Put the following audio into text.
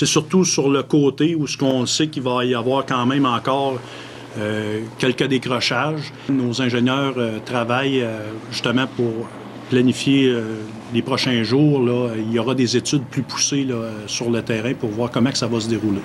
C'est surtout sur le côté où ce qu'on sait qu'il va y avoir quand même encore euh, quelques décrochages. Nos ingénieurs euh, travaillent euh, justement pour planifier euh, les prochains jours. Là. Il y aura des études plus poussées là, sur le terrain pour voir comment que ça va se dérouler.